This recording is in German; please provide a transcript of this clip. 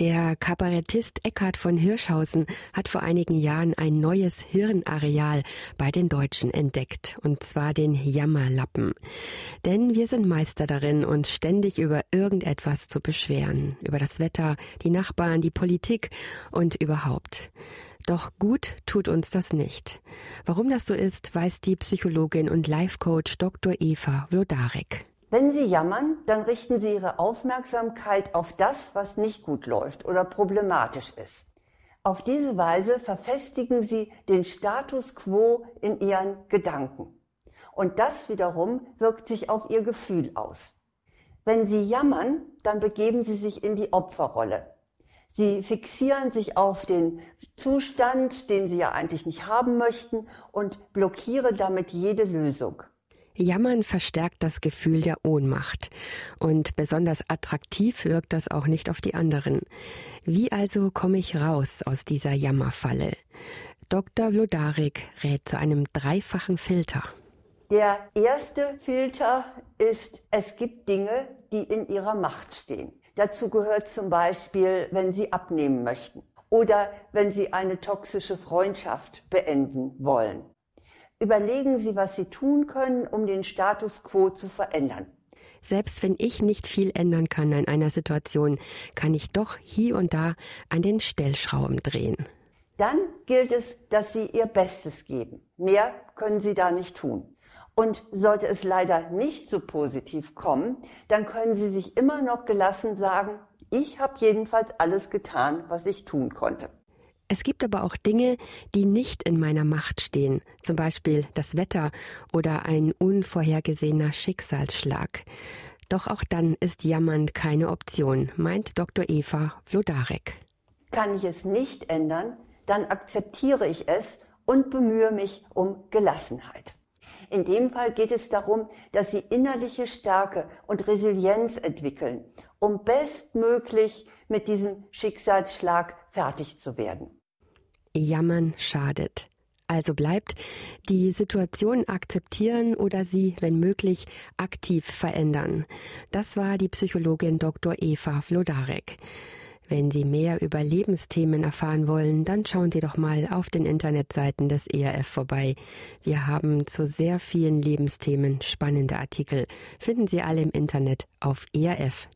Der Kabarettist Eckhard von Hirschhausen hat vor einigen Jahren ein neues Hirnareal bei den Deutschen entdeckt, und zwar den Jammerlappen. Denn wir sind Meister darin, uns ständig über irgendetwas zu beschweren, über das Wetter, die Nachbarn, die Politik und überhaupt. Doch gut tut uns das nicht. Warum das so ist, weiß die Psychologin und Life-Coach Dr. Eva Vlodarek. Wenn Sie jammern, dann richten Sie Ihre Aufmerksamkeit auf das, was nicht gut läuft oder problematisch ist. Auf diese Weise verfestigen Sie den Status quo in Ihren Gedanken. Und das wiederum wirkt sich auf Ihr Gefühl aus. Wenn Sie jammern, dann begeben Sie sich in die Opferrolle. Sie fixieren sich auf den Zustand, den Sie ja eigentlich nicht haben möchten und blockieren damit jede Lösung. Jammern verstärkt das Gefühl der Ohnmacht. Und besonders attraktiv wirkt das auch nicht auf die anderen. Wie also komme ich raus aus dieser Jammerfalle? Dr. Vlodarek rät zu einem dreifachen Filter. Der erste Filter ist, es gibt Dinge, die in ihrer Macht stehen. Dazu gehört zum Beispiel, wenn Sie abnehmen möchten oder wenn Sie eine toxische Freundschaft beenden wollen Überlegen Sie, was Sie tun können, um den Status quo zu verändern. Selbst wenn ich nicht viel ändern kann in einer Situation, kann ich doch hier und da an den Stellschrauben drehen. Dann gilt es, dass Sie Ihr Bestes geben. Mehr können Sie da nicht tun. Und sollte es leider nicht so positiv kommen, dann können Sie sich immer noch gelassen sagen, ich habe jedenfalls alles getan, was ich tun konnte. Es gibt aber auch Dinge, die nicht in meiner Macht stehen, zum Beispiel das Wetter oder ein unvorhergesehener Schicksalsschlag. Doch auch dann ist Jammern keine Option, meint Dr. Eva Vlodarek. Kann ich es nicht ändern, dann akzeptiere ich es und bemühe mich um Gelassenheit. In dem Fall geht es darum, dass Sie innerliche Stärke und Resilienz entwickeln, um bestmöglich mit diesem Schicksalsschlag fertig zu werden. Jammern schadet. Also bleibt die Situation akzeptieren oder sie, wenn möglich, aktiv verändern. Das war die Psychologin Dr. Eva Vlodarek. Wenn Sie mehr über Lebensthemen erfahren wollen, dann schauen Sie doch mal auf den Internetseiten des ERF vorbei. Wir haben zu sehr vielen Lebensthemen spannende Artikel. Finden Sie alle im Internet auf erf.de.